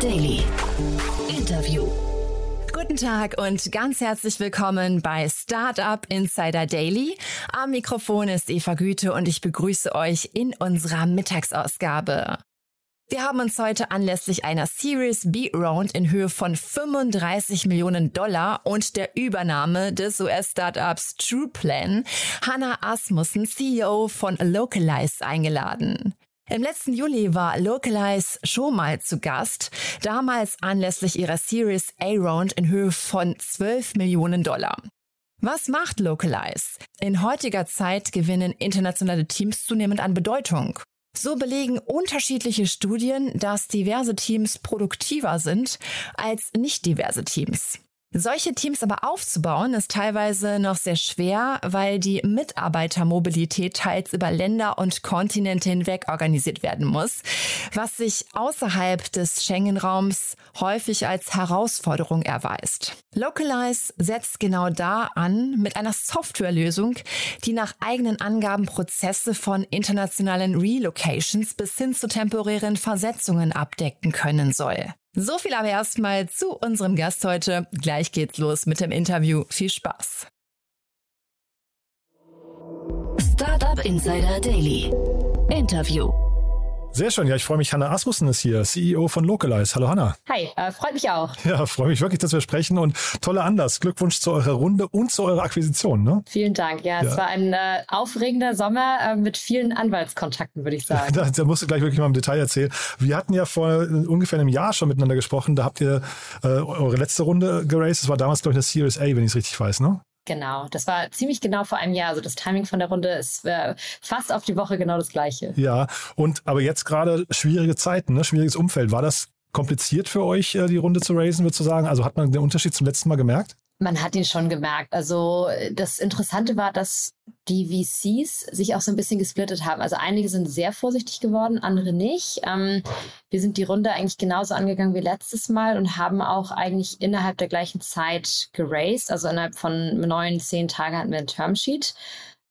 Daily. Interview. Guten Tag und ganz herzlich willkommen bei Startup Insider Daily. Am Mikrofon ist Eva Güte und ich begrüße euch in unserer Mittagsausgabe. Wir haben uns heute anlässlich einer Series B Round in Höhe von 35 Millionen Dollar und der Übernahme des US-Startups TruePlan Hannah Asmussen, CEO von Localize, eingeladen. Im letzten Juli war Localize schon mal zu Gast, damals anlässlich ihrer Series A Round in Höhe von 12 Millionen Dollar. Was macht Localize? In heutiger Zeit gewinnen internationale Teams zunehmend an Bedeutung. So belegen unterschiedliche Studien, dass diverse Teams produktiver sind als nicht diverse Teams. Solche Teams aber aufzubauen ist teilweise noch sehr schwer, weil die Mitarbeitermobilität teils über Länder und Kontinente hinweg organisiert werden muss, was sich außerhalb des Schengen-Raums häufig als Herausforderung erweist. Localize setzt genau da an mit einer Softwarelösung, die nach eigenen Angaben Prozesse von internationalen Relocations bis hin zu temporären Versetzungen abdecken können soll. So viel aber erstmal zu unserem Gast heute. Gleich geht's los mit dem Interview. Viel Spaß. Startup Insider Daily. Interview. Sehr schön. Ja, ich freue mich. Hanna Asmussen ist hier, CEO von Localize. Hallo Hanna. Hi, äh, freut mich auch. Ja, freue mich wirklich, dass wir sprechen und toller Anlass. Glückwunsch zu eurer Runde und zu eurer Akquisition. Ne? Vielen Dank. Ja, ja. es war ein äh, aufregender Sommer äh, mit vielen Anwaltskontakten, würde ich sagen. da, da, musst du gleich wirklich mal im Detail erzählen. Wir hatten ja vor ungefähr einem Jahr schon miteinander gesprochen. Da habt ihr äh, eure letzte Runde geraced. Das war damals, glaube ich, eine Series A, wenn ich es richtig weiß, ne? Genau, das war ziemlich genau vor einem Jahr. Also das Timing von der Runde ist äh, fast auf die Woche genau das gleiche. Ja, und aber jetzt gerade schwierige Zeiten, ne? schwieriges Umfeld. War das kompliziert für euch, äh, die Runde zu raisen, würdest du sagen? Also hat man den Unterschied zum letzten Mal gemerkt? Man hat ihn schon gemerkt. Also das Interessante war, dass die VCs sich auch so ein bisschen gesplittet haben. Also einige sind sehr vorsichtig geworden, andere nicht. Ähm, wir sind die Runde eigentlich genauso angegangen wie letztes Mal und haben auch eigentlich innerhalb der gleichen Zeit geraced. Also innerhalb von neun, zehn Tagen hatten wir ein Termsheet.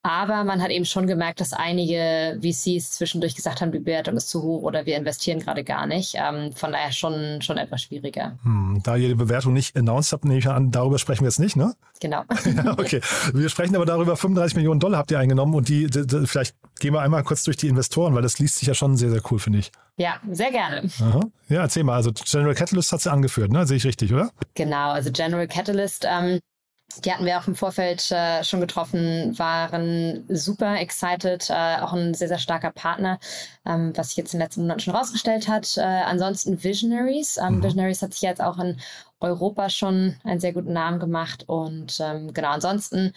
Aber man hat eben schon gemerkt, dass einige VCs zwischendurch gesagt haben, die Bewertung ist zu hoch oder wir investieren gerade gar nicht. Ähm, von daher schon, schon etwas schwieriger. Hm, da ihr die Bewertung nicht announced habt, nehme ich an, darüber sprechen wir jetzt nicht, ne? Genau. okay. Wir sprechen aber darüber, 35 Millionen Dollar habt ihr eingenommen und die, die, die, vielleicht gehen wir einmal kurz durch die Investoren, weil das liest sich ja schon sehr, sehr cool, finde ich. Ja, sehr gerne. Aha. Ja, erzähl mal. Also General Catalyst hat sie angeführt, ne? Sehe ich richtig, oder? Genau, also General Catalyst ähm, die hatten wir auch im Vorfeld äh, schon getroffen, waren super excited, äh, auch ein sehr, sehr starker Partner, ähm, was sich jetzt in den letzten Monaten schon rausgestellt hat. Äh, ansonsten Visionaries. Ähm, mhm. Visionaries hat sich jetzt auch in Europa schon einen sehr guten Namen gemacht. Und ähm, genau, ansonsten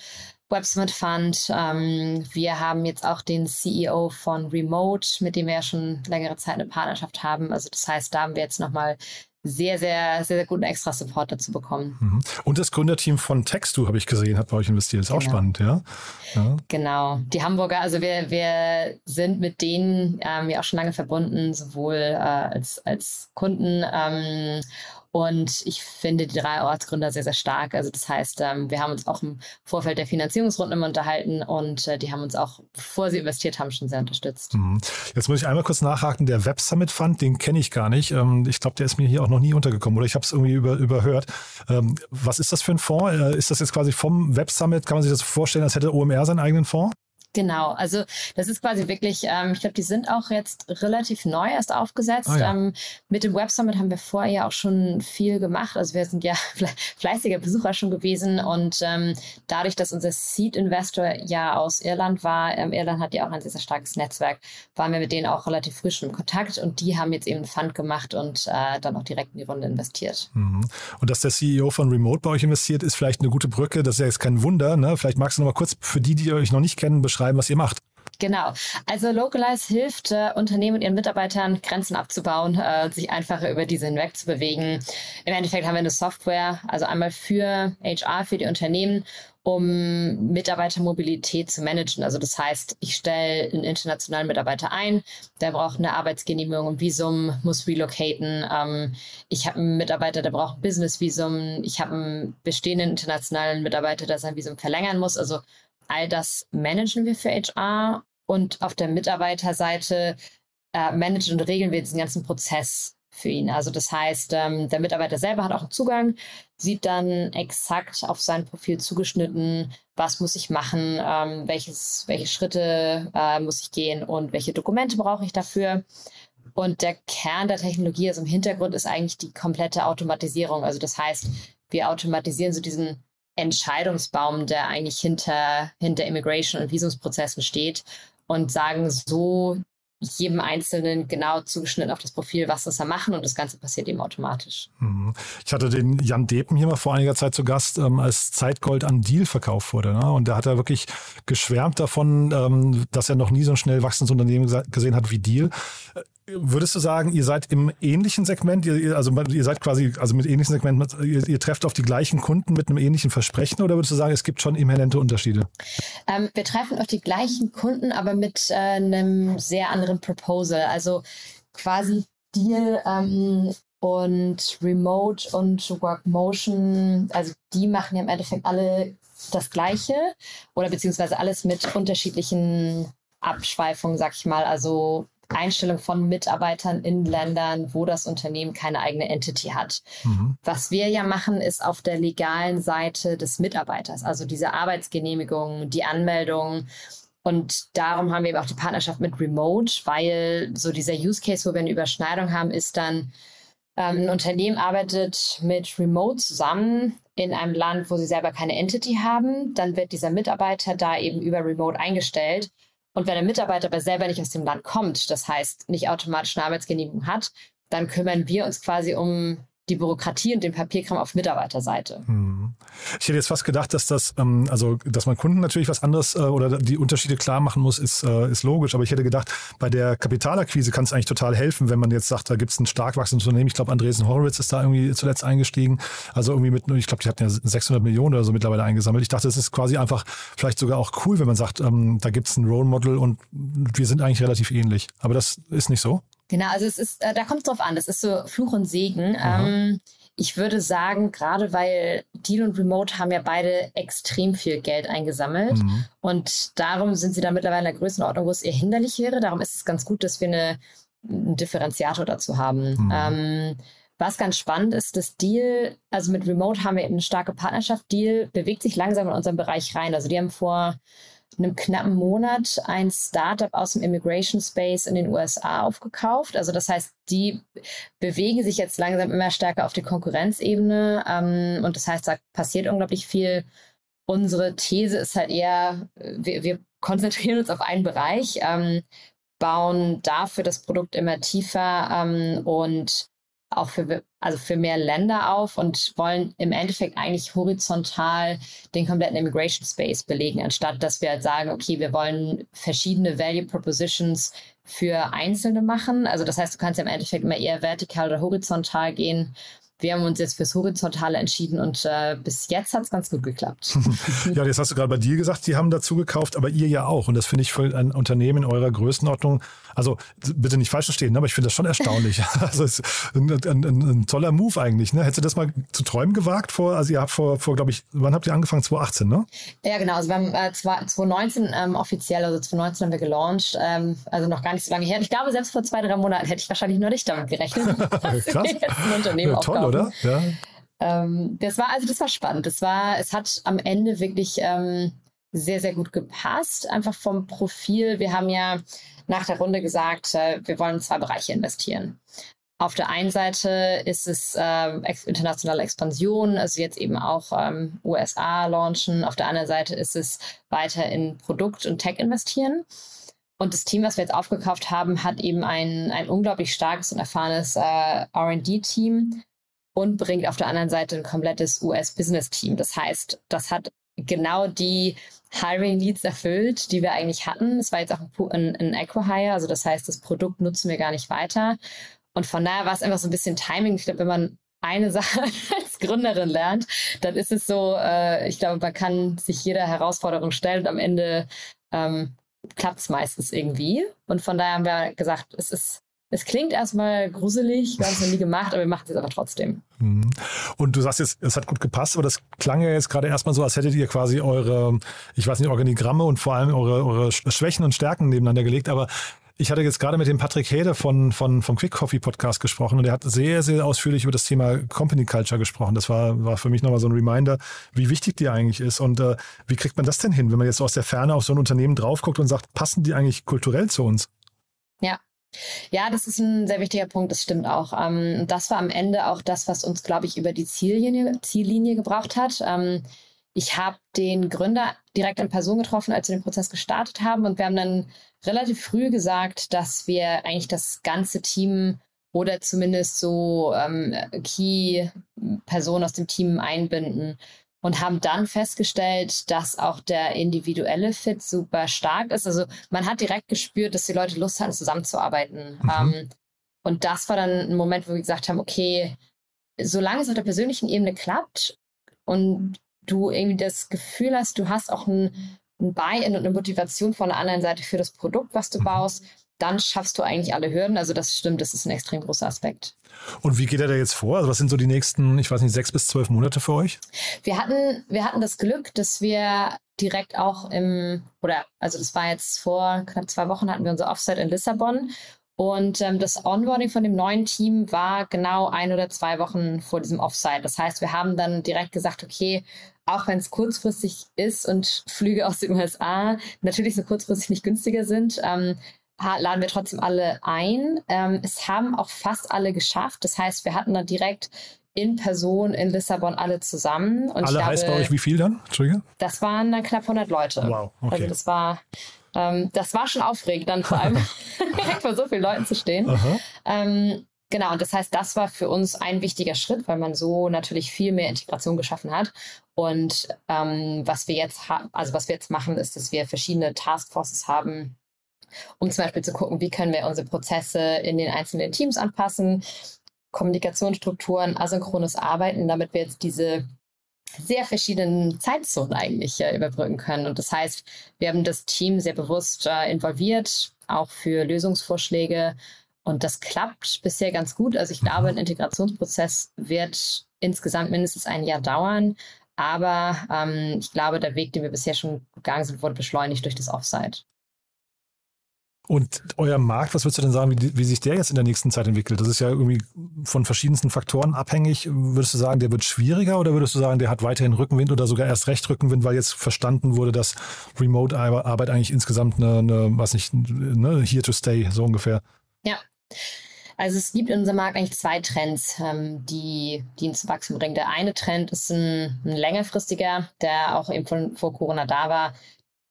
Web Summit Fund. Ähm, wir haben jetzt auch den CEO von Remote, mit dem wir ja schon längere Zeit eine Partnerschaft haben. Also das heißt, da haben wir jetzt nochmal sehr, sehr, sehr, sehr guten Extra-Support dazu bekommen. Mhm. Und das Gründerteam von Textu, habe ich gesehen, hat bei euch investiert. Ist genau. auch spannend, ja? ja? Genau. Die Hamburger, also wir, wir sind mit denen ähm, ja auch schon lange verbunden, sowohl äh, als, als Kunden ähm, und ich finde die drei Ortsgründer sehr, sehr stark. Also das heißt, ähm, wir haben uns auch im Vorfeld der Finanzierungsrunden immer unterhalten und äh, die haben uns auch, bevor sie investiert haben, schon sehr unterstützt. Mhm. Jetzt muss ich einmal kurz nachhaken. Der Web Summit Fund, den kenne ich gar nicht. Ähm, ich glaube, der ist mir hier auch noch nie untergekommen oder ich habe es irgendwie über, überhört. Ähm, was ist das für ein Fonds? Äh, ist das jetzt quasi vom Web Summit? Kann man sich das vorstellen, als hätte OMR seinen eigenen Fonds? Genau, also das ist quasi wirklich, ähm, ich glaube, die sind auch jetzt relativ neu erst aufgesetzt. Oh ja. ähm, mit dem Web Summit haben wir vorher ja auch schon viel gemacht. Also wir sind ja fleißiger Besucher schon gewesen und ähm, dadurch, dass unser Seed Investor ja aus Irland war, ähm, Irland hat ja auch ein sehr, sehr starkes Netzwerk, waren wir mit denen auch relativ frisch im Kontakt und die haben jetzt eben einen Fund gemacht und äh, dann auch direkt in die Runde investiert. Mhm. Und dass der CEO von Remote bei euch investiert, ist vielleicht eine gute Brücke. Das ist ja jetzt kein Wunder. Ne? Vielleicht magst du noch mal kurz für die, die euch noch nicht kennen, beschreiben, beschreiben, was ihr macht. Genau. Also Localize hilft äh, Unternehmen und ihren Mitarbeitern, Grenzen abzubauen, äh, sich einfacher über diese hinweg zu bewegen. Im Endeffekt haben wir eine Software, also einmal für HR, für die Unternehmen, um Mitarbeitermobilität zu managen. Also das heißt, ich stelle einen internationalen Mitarbeiter ein, der braucht eine Arbeitsgenehmigung, ein Visum, muss relocaten. Ähm, ich habe einen Mitarbeiter, der braucht ein Business-Visum. Ich habe einen bestehenden internationalen Mitarbeiter, der sein Visum verlängern muss. Also All das managen wir für HR und auf der Mitarbeiterseite äh, managen und regeln wir diesen ganzen Prozess für ihn. Also das heißt, ähm, der Mitarbeiter selber hat auch einen Zugang, sieht dann exakt auf sein Profil zugeschnitten, was muss ich machen, ähm, welches, welche Schritte äh, muss ich gehen und welche Dokumente brauche ich dafür. Und der Kern der Technologie, also im Hintergrund, ist eigentlich die komplette Automatisierung. Also das heißt, wir automatisieren so diesen Entscheidungsbaum, der eigentlich hinter, hinter Immigration und Visumsprozessen steht und sagen so jedem Einzelnen genau zugeschnitten auf das Profil, was das er machen und das Ganze passiert eben automatisch. Mhm. Ich hatte den Jan Depen hier mal vor einiger Zeit zu Gast, ähm, als Zeitgold an Deal verkauft wurde. Ne? Und da hat er wirklich geschwärmt davon, ähm, dass er noch nie so ein schnell wachsendes Unternehmen gesehen hat wie Deal. Würdest du sagen, ihr seid im ähnlichen Segment, ihr, also ihr seid quasi, also mit ähnlichen Segment, ihr, ihr, trefft auf die gleichen Kunden mit einem ähnlichen Versprechen oder würdest du sagen, es gibt schon immanente Unterschiede? Ähm, wir treffen auf die gleichen Kunden, aber mit äh, einem sehr anderen Proposal. Also quasi Deal ähm, und Remote und Workmotion, also die machen ja im Endeffekt alle das Gleiche oder beziehungsweise alles mit unterschiedlichen Abschweifungen, sag ich mal. Also Einstellung von Mitarbeitern in Ländern, wo das Unternehmen keine eigene Entity hat. Mhm. Was wir ja machen, ist auf der legalen Seite des Mitarbeiters, also diese Arbeitsgenehmigung, die Anmeldung. Und darum haben wir eben auch die Partnerschaft mit Remote, weil so dieser Use Case, wo wir eine Überschneidung haben, ist dann, ähm, ein Unternehmen arbeitet mit Remote zusammen in einem Land, wo sie selber keine Entity haben. Dann wird dieser Mitarbeiter da eben über Remote eingestellt und wenn der Mitarbeiter aber selber nicht aus dem Land kommt, das heißt nicht automatisch eine Arbeitsgenehmigung hat, dann kümmern wir uns quasi um die Bürokratie und den Papierkram auf Mitarbeiterseite. Hm. Ich hätte jetzt fast gedacht, dass das, ähm, also dass man Kunden natürlich was anderes äh, oder die Unterschiede klar machen muss, ist, äh, ist logisch. Aber ich hätte gedacht, bei der Kapitalakquise kann es eigentlich total helfen, wenn man jetzt sagt, da gibt es ein stark wachsendes Unternehmen. Ich glaube, Andresen Horowitz ist da irgendwie zuletzt eingestiegen. Also irgendwie mit, ich glaube, die hatten ja 600 Millionen oder so mittlerweile eingesammelt. Ich dachte, es ist quasi einfach vielleicht sogar auch cool, wenn man sagt, ähm, da gibt es ein Role Model und wir sind eigentlich relativ ähnlich. Aber das ist nicht so. Genau, also es ist, äh, da kommt es drauf an. Das ist so Fluch und Segen. Ähm, ich würde sagen, gerade weil Deal und Remote haben ja beide extrem viel Geld eingesammelt mhm. und darum sind sie da mittlerweile in der Größenordnung, wo es eher hinderlich wäre. Darum ist es ganz gut, dass wir eine, einen Differenziator dazu haben. Mhm. Ähm, was ganz spannend ist, das Deal, also mit Remote haben wir eben eine starke Partnerschaft. Deal bewegt sich langsam in unseren Bereich rein. Also die haben vor einem knappen Monat ein Startup aus dem Immigration Space in den USA aufgekauft. Also das heißt, die bewegen sich jetzt langsam immer stärker auf die Konkurrenzebene. Ähm, und das heißt, da passiert unglaublich viel. Unsere These ist halt eher, wir, wir konzentrieren uns auf einen Bereich, ähm, bauen dafür das Produkt immer tiefer ähm, und auch für, also für mehr Länder auf und wollen im Endeffekt eigentlich horizontal den kompletten Immigration Space belegen, anstatt dass wir halt sagen, okay, wir wollen verschiedene Value Propositions für Einzelne machen. Also das heißt, du kannst im Endeffekt immer eher vertikal oder horizontal gehen wir haben uns jetzt fürs Horizontale entschieden und äh, bis jetzt hat es ganz gut geklappt. ja, jetzt hast du gerade bei dir gesagt, sie haben dazu gekauft, aber ihr ja auch. Und das finde ich für ein Unternehmen in eurer Größenordnung, also bitte nicht falsch verstehen, ne, aber ich finde das schon erstaunlich. also es ist ein, ein, ein, toller Move eigentlich. Ne? Hättest du das mal zu träumen gewagt vor, also ihr habt vor, vor glaube ich, wann habt ihr angefangen? 2018, ne? Ja, genau. Also wir haben äh, 2019 ähm, offiziell, also 2019 haben wir gelauncht, ähm, also noch gar nicht so lange her. Ich glaube, selbst vor zwei, drei Monaten hätte ich wahrscheinlich nur nicht damit gerechnet, dass wir jetzt ein Unternehmen ja, toll, oder? Ja. Ähm, das war, also das war spannend. Das war, es hat am Ende wirklich ähm, sehr, sehr gut gepasst. Einfach vom Profil. Wir haben ja nach der Runde gesagt, äh, wir wollen in zwei Bereiche investieren. Auf der einen Seite ist es äh, internationale Expansion, also jetzt eben auch ähm, USA launchen. Auf der anderen Seite ist es weiter in Produkt und Tech investieren. Und das Team, was wir jetzt aufgekauft haben, hat eben ein, ein unglaublich starkes und erfahrenes äh, RD-Team, und bringt auf der anderen Seite ein komplettes US-Business-Team. Das heißt, das hat genau die Hiring-Leads erfüllt, die wir eigentlich hatten. Es war jetzt auch ein, ein Equihire, also das heißt, das Produkt nutzen wir gar nicht weiter. Und von daher war es einfach so ein bisschen Timing. Ich glaube, wenn man eine Sache als Gründerin lernt, dann ist es so, äh, ich glaube, man kann sich jeder Herausforderung stellen und am Ende ähm, klappt es meistens irgendwie. Und von daher haben wir gesagt, es ist es klingt erstmal gruselig, wir haben es noch nie gemacht, aber wir machen es jetzt aber trotzdem. Mhm. Und du sagst jetzt, es hat gut gepasst, aber das klang ja jetzt gerade erstmal so, als hättet ihr quasi eure, ich weiß nicht, Organigramme und vor allem eure, eure Schwächen und Stärken nebeneinander gelegt, aber Ich hatte jetzt gerade mit dem Patrick Hede von, von, vom Quick Coffee Podcast gesprochen und er hat sehr, sehr ausführlich über das Thema Company Culture gesprochen. Das war, war für mich nochmal so ein Reminder, wie wichtig die eigentlich ist und äh, wie kriegt man das denn hin, wenn man jetzt so aus der Ferne auf so ein Unternehmen drauf guckt und sagt, passen die eigentlich kulturell zu uns? Ja, ja, das ist ein sehr wichtiger Punkt, das stimmt auch. Ähm, das war am Ende auch das, was uns, glaube ich, über die Ziellinie, Ziellinie gebracht hat. Ähm, ich habe den Gründer direkt in Person getroffen, als wir den Prozess gestartet haben. Und wir haben dann relativ früh gesagt, dass wir eigentlich das ganze Team oder zumindest so ähm, Key-Personen aus dem Team einbinden und haben dann festgestellt, dass auch der individuelle Fit super stark ist. Also man hat direkt gespürt, dass die Leute Lust hatten, zusammenzuarbeiten. Mhm. Ähm, und das war dann ein Moment, wo wir gesagt haben, okay, solange es auf der persönlichen Ebene klappt und du irgendwie das Gefühl hast, du hast auch ein, ein Buy-in und eine Motivation von der anderen Seite für das Produkt, was du mhm. baust, dann schaffst du eigentlich alle Hürden. Also das stimmt, das ist ein extrem großer Aspekt. Und wie geht er da jetzt vor? Also was sind so die nächsten, ich weiß nicht, sechs bis zwölf Monate für euch? Wir hatten, wir hatten das Glück, dass wir direkt auch im, oder also das war jetzt vor knapp zwei Wochen, hatten wir unser Offsite in Lissabon und ähm, das Onboarding von dem neuen Team war genau ein oder zwei Wochen vor diesem Offsite. Das heißt, wir haben dann direkt gesagt, okay, auch wenn es kurzfristig ist und Flüge aus den USA natürlich so kurzfristig nicht günstiger sind, ähm, laden wir trotzdem alle ein. Ähm, es haben auch fast alle geschafft. Das heißt, wir hatten dann direkt in Person in Lissabon alle zusammen. Und alle glaube, heißt bei euch wie viel dann? Entschuldige? Das waren dann knapp 100 Leute. Wow, okay. Also das war ähm, das war schon aufregend, dann vor allem direkt vor so vielen Leuten zu stehen. Ähm, genau, und das heißt, das war für uns ein wichtiger Schritt, weil man so natürlich viel mehr Integration geschaffen hat. Und ähm, was wir jetzt also was wir jetzt machen, ist, dass wir verschiedene Taskforces haben, um zum Beispiel zu gucken, wie können wir unsere Prozesse in den einzelnen Teams anpassen, Kommunikationsstrukturen, asynchrones Arbeiten, damit wir jetzt diese sehr verschiedenen Zeitzonen eigentlich äh, überbrücken können. Und das heißt, wir haben das Team sehr bewusst äh, involviert, auch für Lösungsvorschläge. Und das klappt bisher ganz gut. Also ich glaube, ein Integrationsprozess wird insgesamt mindestens ein Jahr dauern. Aber ähm, ich glaube, der Weg, den wir bisher schon gegangen sind, wurde beschleunigt durch das Offsite. Und euer Markt, was würdest du denn sagen, wie, wie, sich der jetzt in der nächsten Zeit entwickelt? Das ist ja irgendwie von verschiedensten Faktoren abhängig. Würdest du sagen, der wird schwieriger oder würdest du sagen, der hat weiterhin Rückenwind oder sogar erst recht Rückenwind, weil jetzt verstanden wurde, dass Remote-Arbeit eigentlich insgesamt eine, eine was nicht, ne, here to stay, so ungefähr? Ja. Also es gibt in unserem Markt eigentlich zwei Trends, ähm, die, die ins Wachstum bringen. Der eine Trend ist ein, ein längerfristiger, der auch eben von, vor Corona da war,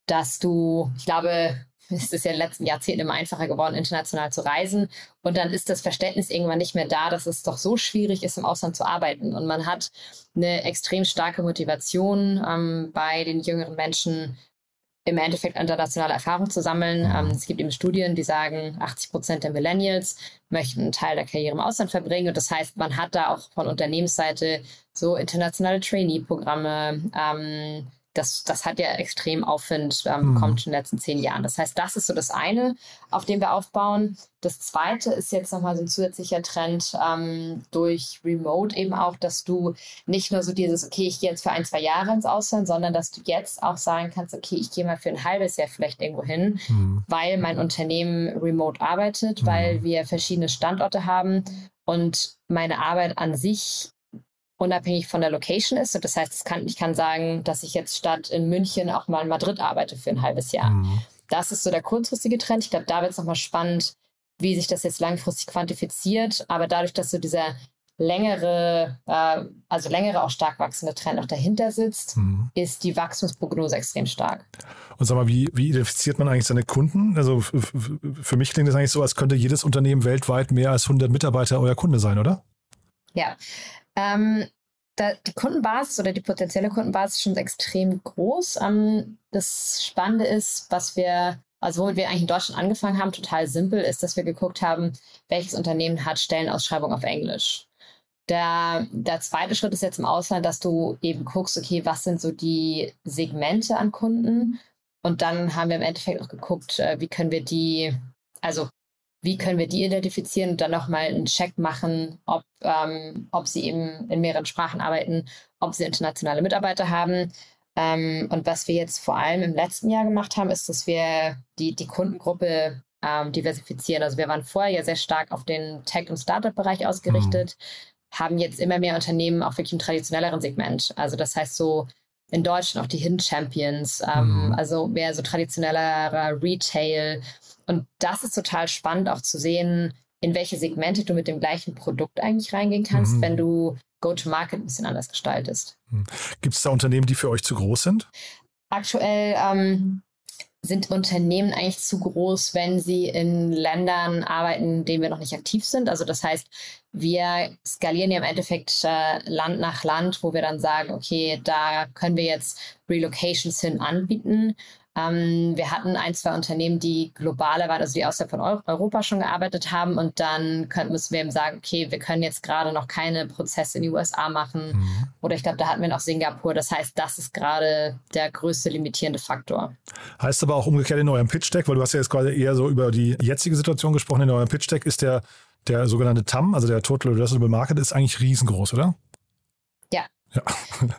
dass du, ich glaube, es ist ja in den letzten Jahrzehnten immer einfacher geworden, international zu reisen. Und dann ist das Verständnis irgendwann nicht mehr da, dass es doch so schwierig ist, im Ausland zu arbeiten. Und man hat eine extrem starke Motivation ähm, bei den jüngeren Menschen, im Endeffekt internationale Erfahrung zu sammeln. Ähm, es gibt eben Studien, die sagen, 80 Prozent der Millennials möchten einen Teil der Karriere im Ausland verbringen. Und das heißt, man hat da auch von Unternehmensseite so internationale Trainee-Programme, ähm, das, das hat ja extrem Aufwind ähm, mhm. in den letzten zehn Jahren. Das heißt, das ist so das eine, auf dem wir aufbauen. Das zweite ist jetzt nochmal so ein zusätzlicher Trend ähm, durch Remote eben auch, dass du nicht nur so dieses, okay, ich gehe jetzt für ein, zwei Jahre ins Ausland, sondern dass du jetzt auch sagen kannst, okay, ich gehe mal für ein halbes Jahr vielleicht irgendwo hin, mhm. weil mein Unternehmen remote arbeitet, mhm. weil wir verschiedene Standorte haben und meine Arbeit an sich unabhängig von der Location ist. Und das heißt, kann, ich kann sagen, dass ich jetzt statt in München auch mal in Madrid arbeite für ein halbes Jahr. Mhm. Das ist so der kurzfristige Trend. Ich glaube, da wird es nochmal spannend, wie sich das jetzt langfristig quantifiziert. Aber dadurch, dass so dieser längere, äh, also längere, auch stark wachsende Trend auch dahinter sitzt, mhm. ist die Wachstumsprognose extrem stark. Und sag mal, wie, wie identifiziert man eigentlich seine Kunden? Also für mich klingt das eigentlich so, als könnte jedes Unternehmen weltweit mehr als 100 Mitarbeiter euer Kunde sein, oder? Ja, ähm, da, die Kundenbasis oder die potenzielle Kundenbasis ist schon extrem groß. Ähm, das Spannende ist, was wir, also womit wir eigentlich in Deutschland angefangen haben, total simpel, ist, dass wir geguckt haben, welches Unternehmen hat Stellenausschreibung auf Englisch. Der, der zweite Schritt ist jetzt im Ausland, dass du eben guckst, okay, was sind so die Segmente an Kunden? Und dann haben wir im Endeffekt auch geguckt, äh, wie können wir die, also wie können wir die identifizieren und dann nochmal einen Check machen, ob, ähm, ob sie eben in mehreren Sprachen arbeiten, ob sie internationale Mitarbeiter haben. Ähm, und was wir jetzt vor allem im letzten Jahr gemacht haben, ist, dass wir die, die Kundengruppe ähm, diversifizieren. Also wir waren vorher ja sehr stark auf den Tech- und Startup-Bereich ausgerichtet, mhm. haben jetzt immer mehr Unternehmen auch wirklich im traditionelleren Segment. Also das heißt so in Deutschland auch die Hidden Champions, ähm, mhm. also mehr so traditionellerer Retail. Und das ist total spannend auch zu sehen, in welche Segmente du mit dem gleichen Produkt eigentlich reingehen kannst, mhm. wenn du Go-to-Market ein bisschen anders gestaltest. Mhm. Gibt es da Unternehmen, die für euch zu groß sind? Aktuell ähm, sind Unternehmen eigentlich zu groß, wenn sie in Ländern arbeiten, in denen wir noch nicht aktiv sind. Also das heißt, wir skalieren ja im Endeffekt äh, Land nach Land, wo wir dann sagen, okay, da können wir jetzt Relocations hin anbieten. Ähm, wir hatten ein, zwei Unternehmen, die globaler waren, also die außerhalb von Europa schon gearbeitet haben. Und dann können, müssen wir eben sagen, okay, wir können jetzt gerade noch keine Prozesse in die USA machen. Mhm. Oder ich glaube, da hatten wir noch Singapur. Das heißt, das ist gerade der größte limitierende Faktor. Heißt aber auch umgekehrt in eurem Pitch-Deck, weil du hast ja jetzt gerade eher so über die jetzige Situation gesprochen, in eurem Pitch-Deck ist der, der sogenannte TAM, also der Total Addressable Market, ist eigentlich riesengroß, oder? Ja, genau.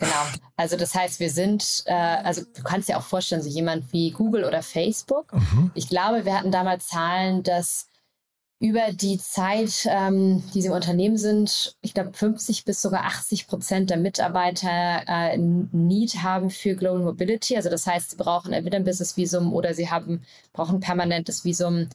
Also das heißt, wir sind, äh, also du kannst dir auch vorstellen, so jemand wie Google oder Facebook. Mhm. Ich glaube, wir hatten damals Zahlen, dass über die Zeit, ähm, die sie im Unternehmen sind, ich glaube 50 bis sogar 80 Prozent der Mitarbeiter äh, Need haben für Global Mobility. Also das heißt, sie brauchen entweder ein Business Visum oder sie haben brauchen ein permanentes Visum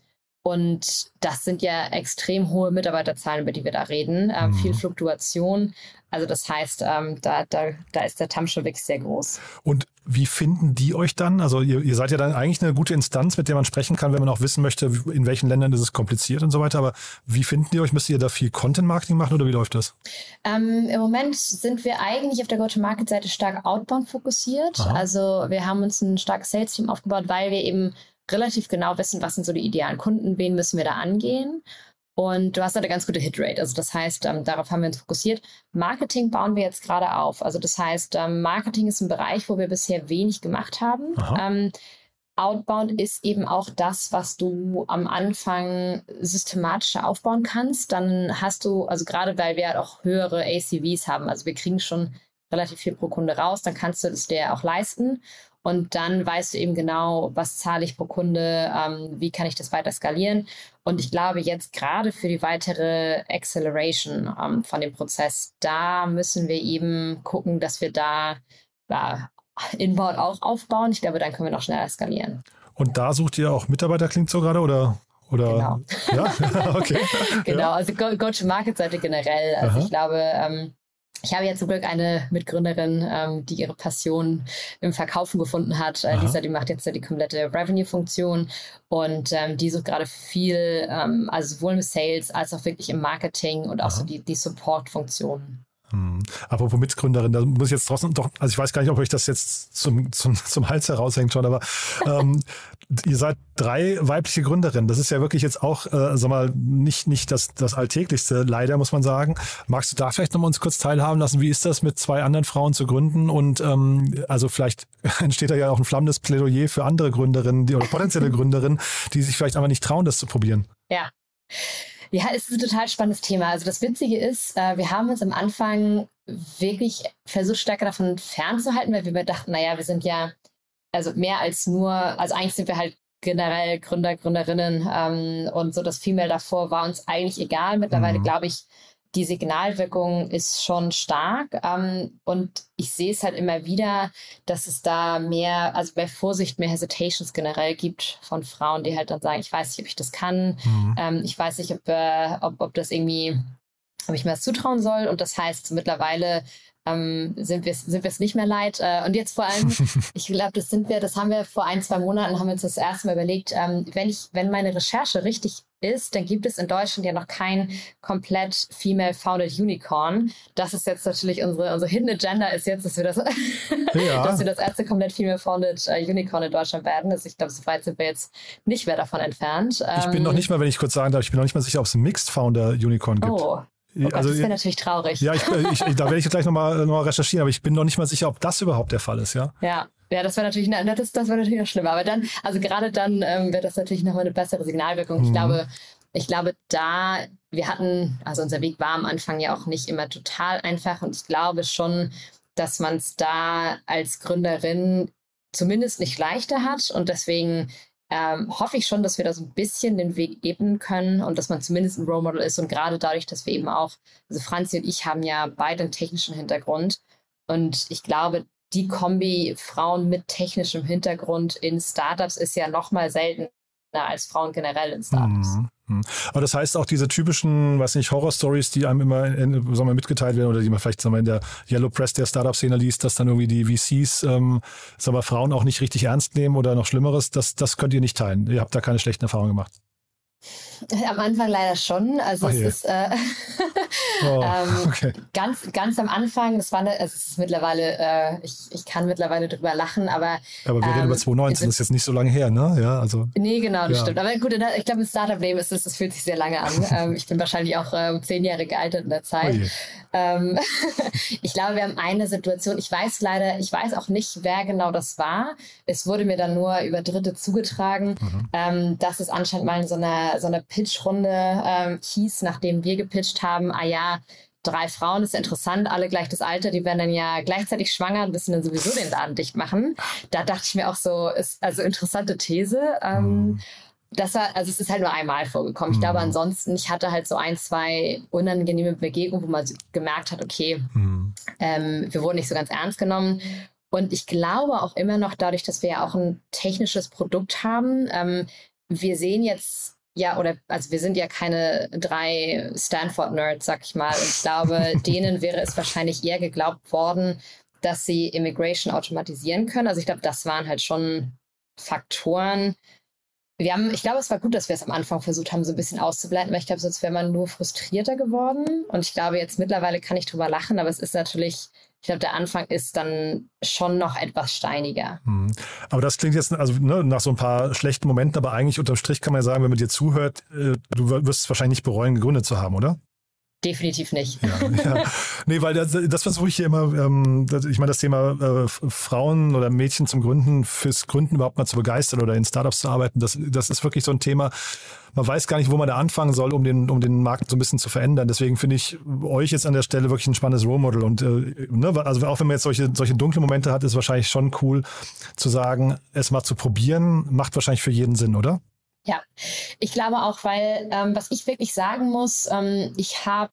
und das sind ja extrem hohe Mitarbeiterzahlen, über die wir da reden. Ähm, mhm. Viel Fluktuation. Also das heißt, ähm, da, da, da ist der TAM schon wirklich sehr groß. Und wie finden die euch dann? Also ihr, ihr, seid ja dann eigentlich eine gute Instanz, mit der man sprechen kann, wenn man auch wissen möchte, in welchen Ländern ist es kompliziert und so weiter. Aber wie finden die euch? Müsst ihr da viel Content-Marketing machen oder wie läuft das? Ähm, Im Moment sind wir eigentlich auf der Go-to-Market-Seite stark outbound fokussiert. Aha. Also wir haben uns ein starkes Sales-Team aufgebaut, weil wir eben relativ genau wissen, was sind so die idealen Kunden, wen müssen wir da angehen. Und du hast eine ganz gute Hitrate. Also das heißt, ähm, darauf haben wir uns fokussiert. Marketing bauen wir jetzt gerade auf. Also das heißt, ähm, Marketing ist ein Bereich, wo wir bisher wenig gemacht haben. Ähm, Outbound ist eben auch das, was du am Anfang systematischer aufbauen kannst. Dann hast du, also gerade weil wir halt auch höhere ACVs haben, also wir kriegen schon relativ viel pro Kunde raus, dann kannst du es dir auch leisten. Und dann weißt du eben genau, was zahle ich pro Kunde, ähm, wie kann ich das weiter skalieren. Und ich glaube, jetzt gerade für die weitere Acceleration ähm, von dem Prozess, da müssen wir eben gucken, dass wir da ja, Inbound auch aufbauen. Ich glaube, dann können wir noch schneller skalieren. Und da sucht ihr auch Mitarbeiter, klingt so gerade, oder? Oder, genau. Ja, okay. genau, also Go-to-Market-Seite generell. Also Aha. ich glaube, ähm, ich habe ja zum Glück eine Mitgründerin, ähm, die ihre Passion im Verkaufen gefunden hat. Äh, Lisa, die macht jetzt ja die komplette Revenue-Funktion und ähm, die sucht gerade viel, ähm, also sowohl im Sales als auch wirklich im Marketing und auch Aha. so die, die Support-Funktionen. Hm. Apropos Mitgründerin, da muss ich jetzt trotzdem doch, also ich weiß gar nicht, ob euch das jetzt zum, zum, zum Hals heraushängt schon, aber ähm, ihr seid drei weibliche Gründerinnen. Das ist ja wirklich jetzt auch, äh, sag mal, nicht, nicht das, das Alltäglichste, leider muss man sagen. Magst du da vielleicht nochmal uns kurz teilhaben lassen? Wie ist das, mit zwei anderen Frauen zu gründen? Und ähm, also vielleicht entsteht da ja auch ein flammendes Plädoyer für andere Gründerinnen die, oder potenzielle Gründerinnen, die sich vielleicht aber nicht trauen, das zu probieren. Ja. Ja, es ist ein total spannendes Thema. Also das Witzige ist, äh, wir haben uns am Anfang wirklich versucht, stärker davon fernzuhalten, weil wir dachten, naja, wir sind ja also mehr als nur, also eigentlich sind wir halt generell Gründer, Gründerinnen ähm, und so das Female davor war uns eigentlich egal. Mittlerweile mhm. glaube ich, die Signalwirkung ist schon stark. Ähm, und ich sehe es halt immer wieder, dass es da mehr, also mehr Vorsicht, mehr Hesitations generell gibt von Frauen, die halt dann sagen, ich weiß nicht, ob ich das kann. Mhm. Ähm, ich weiß nicht, ob, äh, ob, ob das irgendwie ob ich mir das zutrauen soll. Und das heißt, mittlerweile ähm, sind wir sind es nicht mehr leid. Äh, und jetzt vor allem, ich glaube, das sind wir, das haben wir vor ein, zwei Monaten, haben wir uns das erste Mal überlegt, ähm, wenn ich, wenn meine Recherche richtig ist, dann gibt es in Deutschland ja noch kein komplett female-founded Unicorn. Das ist jetzt natürlich unsere, unsere Hidden Agenda ist jetzt, dass wir das, ja. dass wir das erste komplett female-founded uh, Unicorn in Deutschland werden. Also ich glaube, so weit sind wir jetzt nicht mehr davon entfernt. Ich bin noch ähm, nicht mal, wenn ich kurz sagen darf, ich bin noch nicht mal sicher, ob es ein Mixed Founder Unicorn gibt. Oh, Oh also, das wäre natürlich traurig. Ja, ich, ich, da werde ich gleich nochmal noch mal recherchieren, aber ich bin noch nicht mal sicher, ob das überhaupt der Fall ist, ja. Ja. Ja, das wäre natürlich, das, das wäre natürlich noch schlimmer. Aber dann, also gerade dann ähm, wäre das natürlich nochmal eine bessere Signalwirkung. Mhm. Ich glaube, ich glaube, da, wir hatten, also unser Weg war am Anfang ja auch nicht immer total einfach und ich glaube schon, dass man es da als Gründerin zumindest nicht leichter hat und deswegen ähm, hoffe ich schon, dass wir da so ein bisschen den Weg ebnen können und dass man zumindest ein Role Model ist. Und gerade dadurch, dass wir eben auch, also Franzi und ich haben ja beide einen technischen Hintergrund. Und ich glaube, die Kombi Frauen mit technischem Hintergrund in Startups ist ja noch mal seltener als Frauen generell in Startups. Mhm. Mhm. Aber das heißt auch diese typischen, weiß nicht, Horror-Stories, die einem immer in, sagen wir, mitgeteilt werden oder die man vielleicht sagen wir, in der Yellow Press der Startup-Szene liest, dass dann irgendwie die VCs ähm, sagen wir, Frauen auch nicht richtig ernst nehmen oder noch Schlimmeres, das, das könnt ihr nicht teilen. Ihr habt da keine schlechten Erfahrungen gemacht. Am Anfang leider schon. Also oh es ist äh, oh, ähm, okay. ganz, ganz am Anfang, das war eine, es ist mittlerweile, äh, ich, ich kann mittlerweile drüber lachen, aber. Aber wir ähm, reden über 2019, das ist jetzt nicht so lange her, ne? Ja, also. Nee, genau, das ja. stimmt. Aber gut, ich glaube, ein Startup-Leben ist es, das fühlt sich sehr lange an. ähm, ich bin wahrscheinlich auch äh, zehn Jahre gealtert in der Zeit. Oh ähm, ich glaube, wir haben eine Situation, ich weiß leider, ich weiß auch nicht, wer genau das war. Es wurde mir dann nur über Dritte zugetragen, mhm. ähm, dass es anscheinend mal in so einer, so einer Pitchrunde ähm, hieß, nachdem wir gepitcht haben, ah ja, drei Frauen ist interessant, alle gleich das Alter, die werden dann ja gleichzeitig schwanger und müssen dann sowieso den Laden dicht machen. Da dachte ich mir auch so, ist also interessante These. Ähm, mhm das war, also es ist halt nur einmal vorgekommen. Ich mhm. glaube, ansonsten, ich hatte halt so ein, zwei unangenehme Begegnungen, wo man gemerkt hat, okay, mhm. ähm, wir wurden nicht so ganz ernst genommen. Und ich glaube auch immer noch dadurch, dass wir ja auch ein technisches Produkt haben, ähm, wir sehen jetzt ja, oder also wir sind ja keine drei Stanford-Nerds, sag ich mal. Und ich glaube, denen wäre es wahrscheinlich eher geglaubt worden, dass sie Immigration automatisieren können. Also ich glaube, das waren halt schon Faktoren, wir haben, ich glaube, es war gut, dass wir es am Anfang versucht haben, so ein bisschen auszubleiten, weil ich glaube, sonst wäre man nur frustrierter geworden. Und ich glaube, jetzt mittlerweile kann ich drüber lachen, aber es ist natürlich, ich glaube, der Anfang ist dann schon noch etwas steiniger. Hm. Aber das klingt jetzt also ne, nach so ein paar schlechten Momenten, aber eigentlich unterm Strich kann man ja sagen, wenn man dir zuhört, äh, du wirst es wahrscheinlich nicht bereuen, gegründet zu haben, oder? Definitiv nicht. Ja, ja. Nee, weil das, das versuche ich hier immer, ähm, ich meine, das Thema äh, Frauen oder Mädchen zum Gründen, fürs Gründen überhaupt mal zu begeistern oder in Startups zu arbeiten, das, das ist wirklich so ein Thema. Man weiß gar nicht, wo man da anfangen soll, um den, um den Markt so ein bisschen zu verändern. Deswegen finde ich euch jetzt an der Stelle wirklich ein spannendes Role Model. Und äh, ne, also auch wenn man jetzt solche, solche dunkle Momente hat, ist wahrscheinlich schon cool zu sagen, es mal zu probieren, macht wahrscheinlich für jeden Sinn, oder? Ja, ich glaube auch, weil ähm, was ich wirklich sagen muss, ähm, ich habe,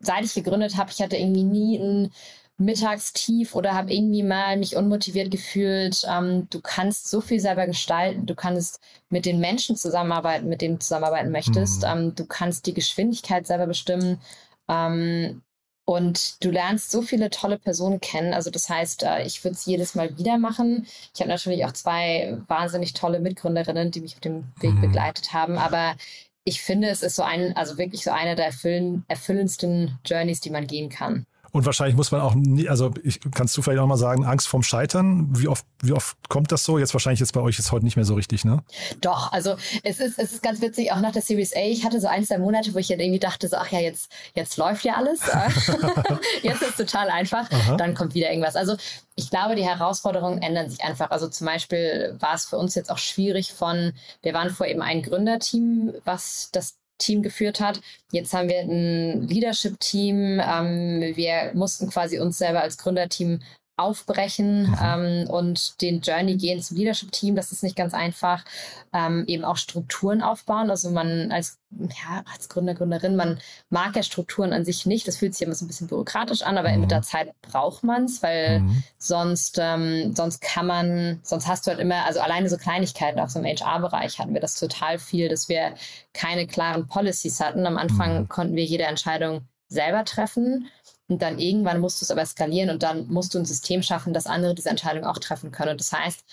seit ich gegründet habe, ich hatte irgendwie nie ein Mittagstief oder habe irgendwie mal mich unmotiviert gefühlt. Ähm, du kannst so viel selber gestalten. Du kannst mit den Menschen zusammenarbeiten, mit denen du zusammenarbeiten möchtest. Mhm. Ähm, du kannst die Geschwindigkeit selber bestimmen. Ähm, und du lernst so viele tolle Personen kennen. Also das heißt, äh, ich würde es jedes Mal wieder machen. Ich habe natürlich auch zwei wahnsinnig tolle Mitgründerinnen, die mich auf dem Weg mhm. begleitet haben. Aber ich finde, es ist so ein, also wirklich so eine der erfüllen, erfüllendsten Journeys, die man gehen kann. Und wahrscheinlich muss man auch, nie, also ich, kannst du vielleicht auch mal sagen, Angst vorm Scheitern? Wie oft, wie oft kommt das so? Jetzt wahrscheinlich jetzt bei euch ist heute nicht mehr so richtig, ne? Doch, also es ist, es ist ganz witzig, auch nach der Series A, ich hatte so ein, zwei Monate, wo ich dann irgendwie dachte, so, ach ja, jetzt, jetzt läuft ja alles. jetzt ist es total einfach. Aha. Dann kommt wieder irgendwas. Also ich glaube, die Herausforderungen ändern sich einfach. Also zum Beispiel war es für uns jetzt auch schwierig von, wir waren vor eben ein Gründerteam, was das Team geführt hat. Jetzt haben wir ein Leadership-Team. Ähm, wir mussten quasi uns selber als Gründerteam aufbrechen mhm. ähm, und den Journey gehen zum Leadership-Team. Das ist nicht ganz einfach. Ähm, eben auch Strukturen aufbauen. Also man als, ja, als Gründer, Gründerin, man mag ja Strukturen an sich nicht. Das fühlt sich immer so ein bisschen bürokratisch an, aber mhm. mit der Zeit braucht man es, weil mhm. sonst, ähm, sonst kann man, sonst hast du halt immer, also alleine so Kleinigkeiten, auch so im HR-Bereich hatten wir das total viel, dass wir keine klaren Policies hatten. Am Anfang mhm. konnten wir jede Entscheidung selber treffen. Und dann irgendwann musst du es aber skalieren und dann musst du ein System schaffen, dass andere diese Entscheidung auch treffen können. Und das heißt,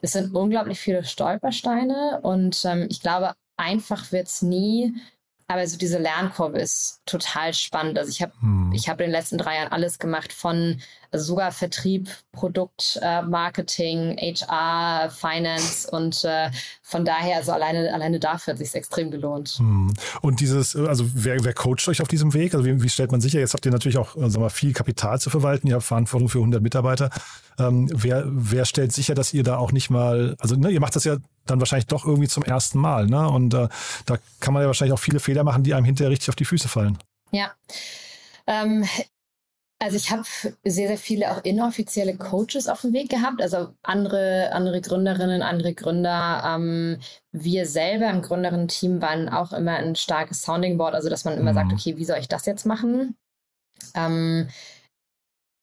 es sind unglaublich viele Stolpersteine und ähm, ich glaube, einfach wird es nie. Aber so diese Lernkurve ist total spannend. Also ich habe hm. ich habe in den letzten drei Jahren alles gemacht von also sogar Vertrieb, Produkt, äh, Marketing, HR, Finance und äh, von daher also alleine alleine dafür hat sich extrem gelohnt. Hm. Und dieses also wer, wer coacht euch auf diesem Weg? Also wie, wie stellt man sicher? Jetzt habt ihr natürlich auch äh, sagen wir, viel Kapital zu verwalten. Ihr habt Verantwortung für 100 Mitarbeiter. Ähm, wer, wer stellt sicher, dass ihr da auch nicht mal, also ne, ihr macht das ja dann wahrscheinlich doch irgendwie zum ersten Mal, ne? Und äh, da kann man ja wahrscheinlich auch viele Fehler machen, die einem hinterher richtig auf die Füße fallen. Ja. Ähm, Also ich habe sehr, sehr viele auch inoffizielle Coaches auf dem Weg gehabt, also andere, andere Gründerinnen, andere Gründer. Ähm, wir selber im Gründerinnen-Team waren auch immer ein starkes Sounding Board, also dass man immer mhm. sagt, okay, wie soll ich das jetzt machen? Ähm,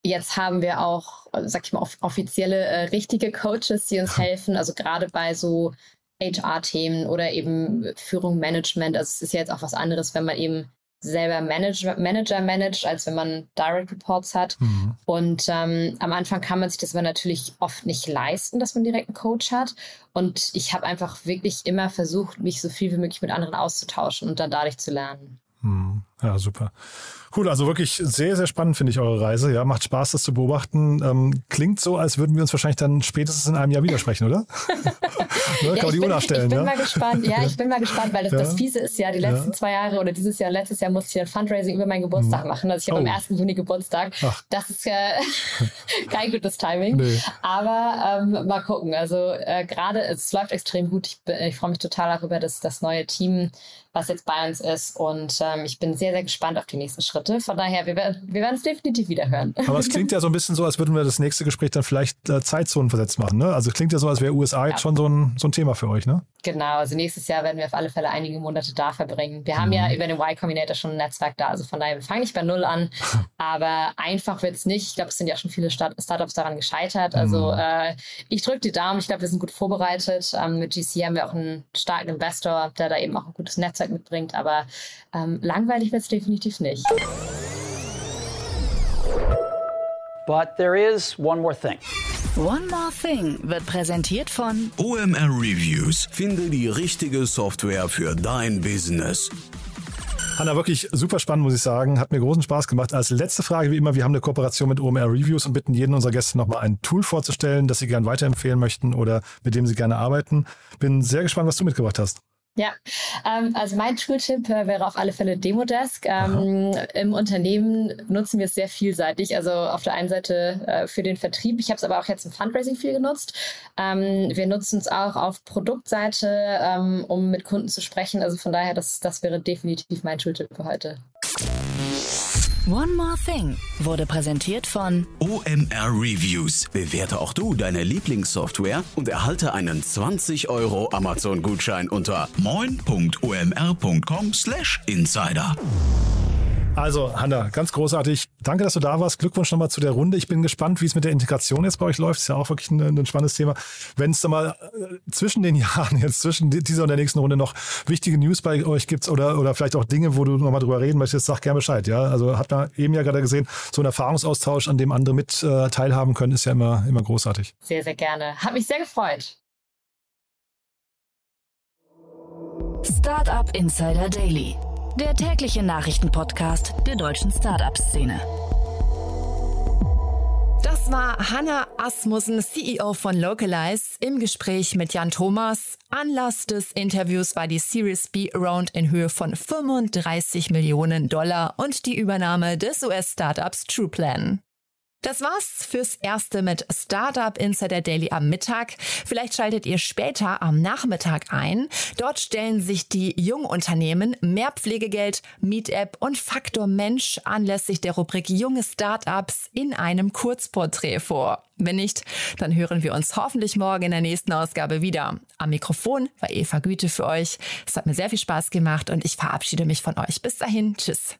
jetzt haben wir auch, sag ich mal, offizielle, äh, richtige Coaches, die uns helfen, also gerade bei so HR-Themen oder eben Führung, Management. Also es ist ja jetzt auch was anderes, wenn man eben selber Manager, Manager managt, als wenn man Direct Reports hat. Mhm. Und ähm, am Anfang kann man sich das aber natürlich oft nicht leisten, dass man direkt einen Coach hat. Und ich habe einfach wirklich immer versucht, mich so viel wie möglich mit anderen auszutauschen und dann dadurch zu lernen. Mhm. Ja, super. Cool, also wirklich sehr, sehr spannend finde ich eure Reise. Ja, macht Spaß, das zu beobachten. Ähm, klingt so, als würden wir uns wahrscheinlich dann spätestens in einem Jahr widersprechen, oder? ne, ja, kann Uhr nachstellen. Ich bin ja? mal gespannt. Ja, ich bin mal gespannt, weil das, ja. das Fiese ist ja, die letzten zwei Jahre oder dieses Jahr, letztes Jahr musste ich ein Fundraising über meinen Geburtstag hm. machen. Also ich habe oh. am 1. Juni Geburtstag. Ach. Das ist ja kein gutes Timing. Nee. Aber ähm, mal gucken. Also äh, gerade, es läuft extrem gut. Ich, ich freue mich total darüber, dass das neue Team, was jetzt bei uns ist. Und ähm, ich bin sehr, sehr gespannt auf die nächsten Schritte. Von daher, wir, werden wir werden es definitiv wieder hören. Aber es klingt ja so ein bisschen so, als würden wir das nächste Gespräch dann vielleicht äh, Zeitzonen versetzt machen. Ne? Also es klingt ja so, als wäre USA ja. jetzt schon so ein, so ein Thema für euch, ne? Genau, also nächstes Jahr werden wir auf alle Fälle einige Monate da verbringen. Wir haben ja mhm. über den Y Combinator schon ein Netzwerk da, also von daher, wir fangen nicht bei Null an, aber einfach wird es nicht. Ich glaube, es sind ja schon viele Start Startups daran gescheitert. Also mhm. äh, ich drücke die Daumen, ich glaube, wir sind gut vorbereitet. Ähm, mit GC haben wir auch einen starken Investor, der da eben auch ein gutes Netzwerk mitbringt, aber ähm, langweilig es definitiv nicht. But there is one more thing. One More Thing wird präsentiert von OMR Reviews. Finde die richtige Software für dein Business. Hanna, wirklich super spannend, muss ich sagen. Hat mir großen Spaß gemacht. Als letzte Frage, wie immer, wir haben eine Kooperation mit OMR Reviews und bitten jeden unserer Gäste nochmal ein Tool vorzustellen, das sie gerne weiterempfehlen möchten oder mit dem sie gerne arbeiten. Bin sehr gespannt, was du mitgebracht hast. Ja, ähm, also mein Tooltip äh, wäre auf alle Fälle Demodesk. Ähm, Im Unternehmen nutzen wir es sehr vielseitig. Also auf der einen Seite äh, für den Vertrieb. Ich habe es aber auch jetzt im Fundraising viel genutzt. Ähm, wir nutzen es auch auf Produktseite, ähm, um mit Kunden zu sprechen. Also von daher, das, das wäre definitiv mein Tooltip für heute. One More Thing wurde präsentiert von OMR Reviews. Bewerte auch du deine Lieblingssoftware und erhalte einen 20 Euro Amazon-Gutschein unter moin.omr.com/insider. Also, Hanna, ganz großartig. Danke, dass du da warst. Glückwunsch nochmal zu der Runde. Ich bin gespannt, wie es mit der Integration jetzt bei euch läuft. Ist ja auch wirklich ein, ein spannendes Thema. Wenn es da mal äh, zwischen den Jahren, jetzt zwischen dieser und der nächsten Runde noch wichtige News bei euch gibt oder, oder vielleicht auch Dinge, wo du nochmal drüber reden möchtest, sag gerne Bescheid. Ja, also hat man eben ja gerade gesehen, so ein Erfahrungsaustausch, an dem andere mit äh, teilhaben können, ist ja immer, immer großartig. Sehr, sehr gerne. Hat mich sehr gefreut. Startup Insider Daily der tägliche Nachrichtenpodcast der deutschen Startup-Szene. Das war Hanna Asmussen, CEO von Localize, im Gespräch mit Jan Thomas. Anlass des Interviews war die Series B Round in Höhe von 35 Millionen Dollar und die Übernahme des US-Startups TruePlan. Das war's fürs Erste mit Startup Insider Daily am Mittag. Vielleicht schaltet ihr später am Nachmittag ein. Dort stellen sich die Jungunternehmen Mehrpflegegeld, Meetup und Faktor Mensch anlässlich der Rubrik Junge Startups in einem Kurzporträt vor. Wenn nicht, dann hören wir uns hoffentlich morgen in der nächsten Ausgabe wieder. Am Mikrofon war Eva Güte für euch. Es hat mir sehr viel Spaß gemacht und ich verabschiede mich von euch. Bis dahin, tschüss.